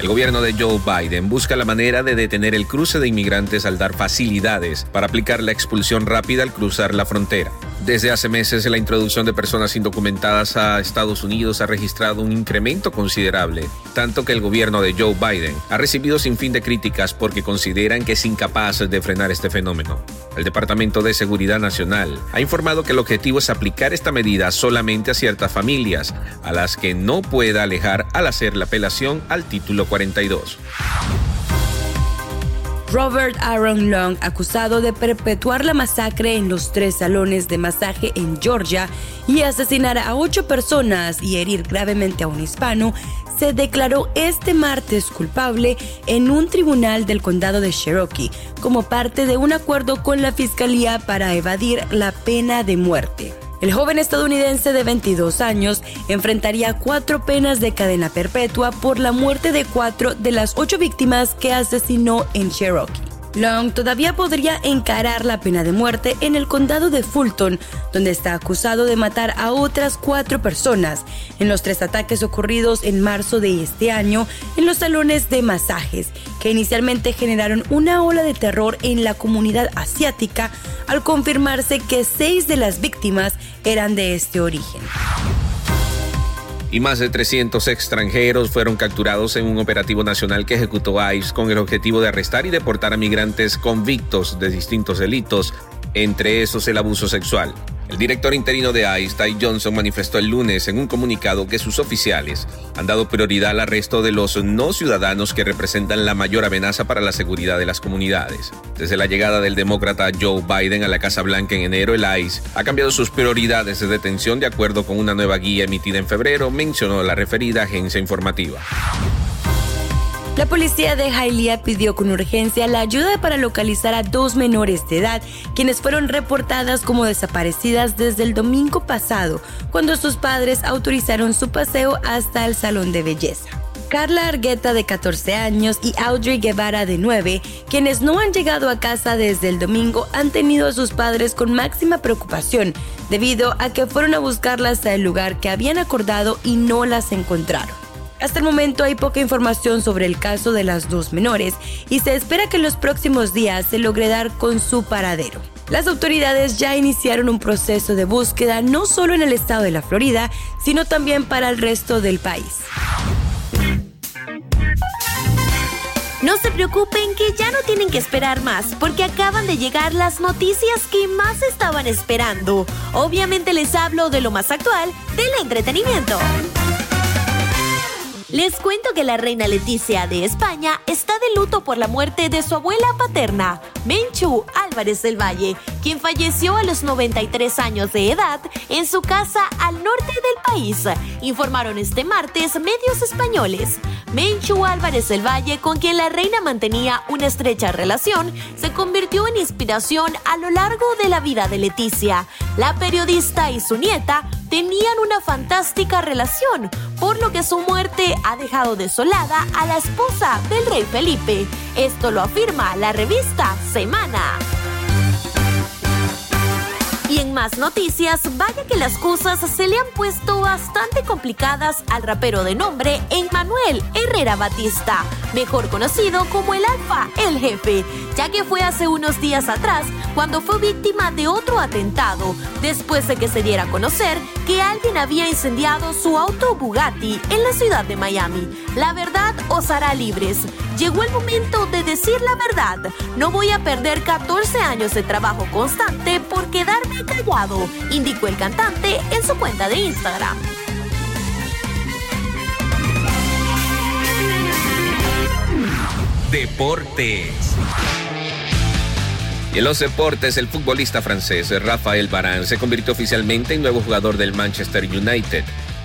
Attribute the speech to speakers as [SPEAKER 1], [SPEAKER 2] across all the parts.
[SPEAKER 1] El gobierno de Joe Biden busca la manera de detener el cruce de inmigrantes al dar facilidades para aplicar la expulsión rápida al cruzar la frontera. Desde hace meses, la introducción de personas indocumentadas a Estados Unidos ha registrado un incremento considerable, tanto que el gobierno de Joe Biden ha recibido sin fin de críticas porque consideran que es incapaz de frenar este fenómeno. El Departamento de Seguridad Nacional ha informado que el objetivo es aplicar esta medida solamente a ciertas familias, a las que no pueda alejar al hacer la apelación al título 42.
[SPEAKER 2] Robert Aaron Long, acusado de perpetuar la masacre en los tres salones de masaje en Georgia y asesinar a ocho personas y herir gravemente a un hispano, se declaró este martes culpable en un tribunal del condado de Cherokee como parte de un acuerdo con la fiscalía para evadir la pena de muerte. El joven estadounidense de 22 años enfrentaría cuatro penas de cadena perpetua por la muerte de cuatro de las ocho víctimas que asesinó en Cherokee. Long todavía podría encarar la pena de muerte en el condado de Fulton, donde está acusado de matar a otras cuatro personas en los tres ataques ocurridos en marzo de este año en los salones de masajes, que inicialmente generaron una ola de terror en la comunidad asiática al confirmarse que seis de las víctimas eran de este origen
[SPEAKER 1] y más de 300 extranjeros fueron capturados en un operativo nacional que ejecutó ICE con el objetivo de arrestar y deportar a migrantes convictos de distintos delitos, entre esos el abuso sexual. El director interino de ICE, Ty Johnson, manifestó el lunes en un comunicado que sus oficiales han dado prioridad al arresto de los no ciudadanos que representan la mayor amenaza para la seguridad de las comunidades. Desde la llegada del demócrata Joe Biden a la Casa Blanca en enero, el ICE ha cambiado sus prioridades de detención de acuerdo con una nueva guía emitida en febrero, mencionó la referida agencia informativa.
[SPEAKER 2] La policía de Hialeah pidió con urgencia la ayuda para localizar a dos menores de edad, quienes fueron reportadas como desaparecidas desde el domingo pasado, cuando sus padres autorizaron su paseo hasta el salón de belleza. Carla Argueta de 14 años y Audrey Guevara de 9, quienes no han llegado a casa desde el domingo, han tenido a sus padres con máxima preocupación debido a que fueron a buscarlas al lugar que habían acordado y no las encontraron. Hasta el momento hay poca información sobre el caso de las dos menores y se espera que en los próximos días se logre dar con su paradero. Las autoridades ya iniciaron un proceso de búsqueda no solo en el estado de la Florida, sino también para el resto del país.
[SPEAKER 3] No se preocupen que ya no tienen que esperar más porque acaban de llegar las noticias que más estaban esperando. Obviamente les hablo de lo más actual del entretenimiento. Les cuento que la reina Leticia de España está de luto por la muerte de su abuela paterna, Menchu Álvarez del Valle, quien falleció a los 93 años de edad en su casa al norte del país, informaron este martes medios españoles. Menchu Álvarez del Valle, con quien la reina mantenía una estrecha relación, se convirtió en inspiración a lo largo de la vida de Leticia. La periodista y su nieta tenían una fantástica relación, por lo que su muerte ha dejado desolada a la esposa del rey Felipe. Esto lo afirma la revista Semana. Y en más noticias, vaya que las cosas se le han puesto bastante complicadas al rapero de nombre Emmanuel Herrera Batista, mejor conocido como el Alfa, el jefe, ya que fue hace unos días atrás cuando fue víctima de otro atentado, después de que se diera a conocer que alguien había incendiado su auto Bugatti en la ciudad de Miami. La verdad os hará libres. Llegó el momento de decir la verdad. No voy a perder 14 años de trabajo constante por quedarme callado, indicó el cantante en su cuenta de Instagram.
[SPEAKER 1] Deportes. Y en los deportes, el futbolista francés Rafael Varane se convirtió oficialmente en nuevo jugador del Manchester United.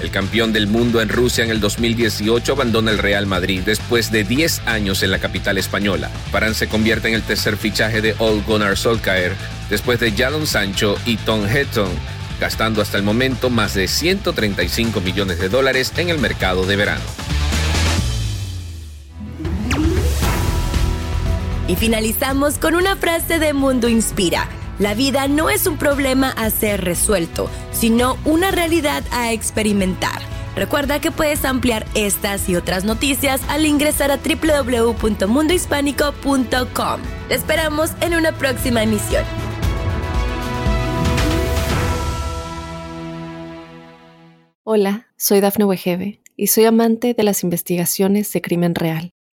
[SPEAKER 1] El campeón del mundo en Rusia en el 2018 abandona el Real Madrid después de 10 años en la capital española. Varane se convierte en el tercer fichaje de Old Gunnar Solskjaer después de Jadon Sancho y Tom Hetton, gastando hasta el momento más de 135 millones de dólares en el mercado de verano.
[SPEAKER 2] Y finalizamos con una frase de Mundo Inspira. La vida no es un problema a ser resuelto, sino una realidad a experimentar. Recuerda que puedes ampliar estas y otras noticias al ingresar a www.mundohispánico.com. Te esperamos en una próxima emisión.
[SPEAKER 4] Hola, soy Dafne Wegebe y soy amante de las investigaciones de crimen real.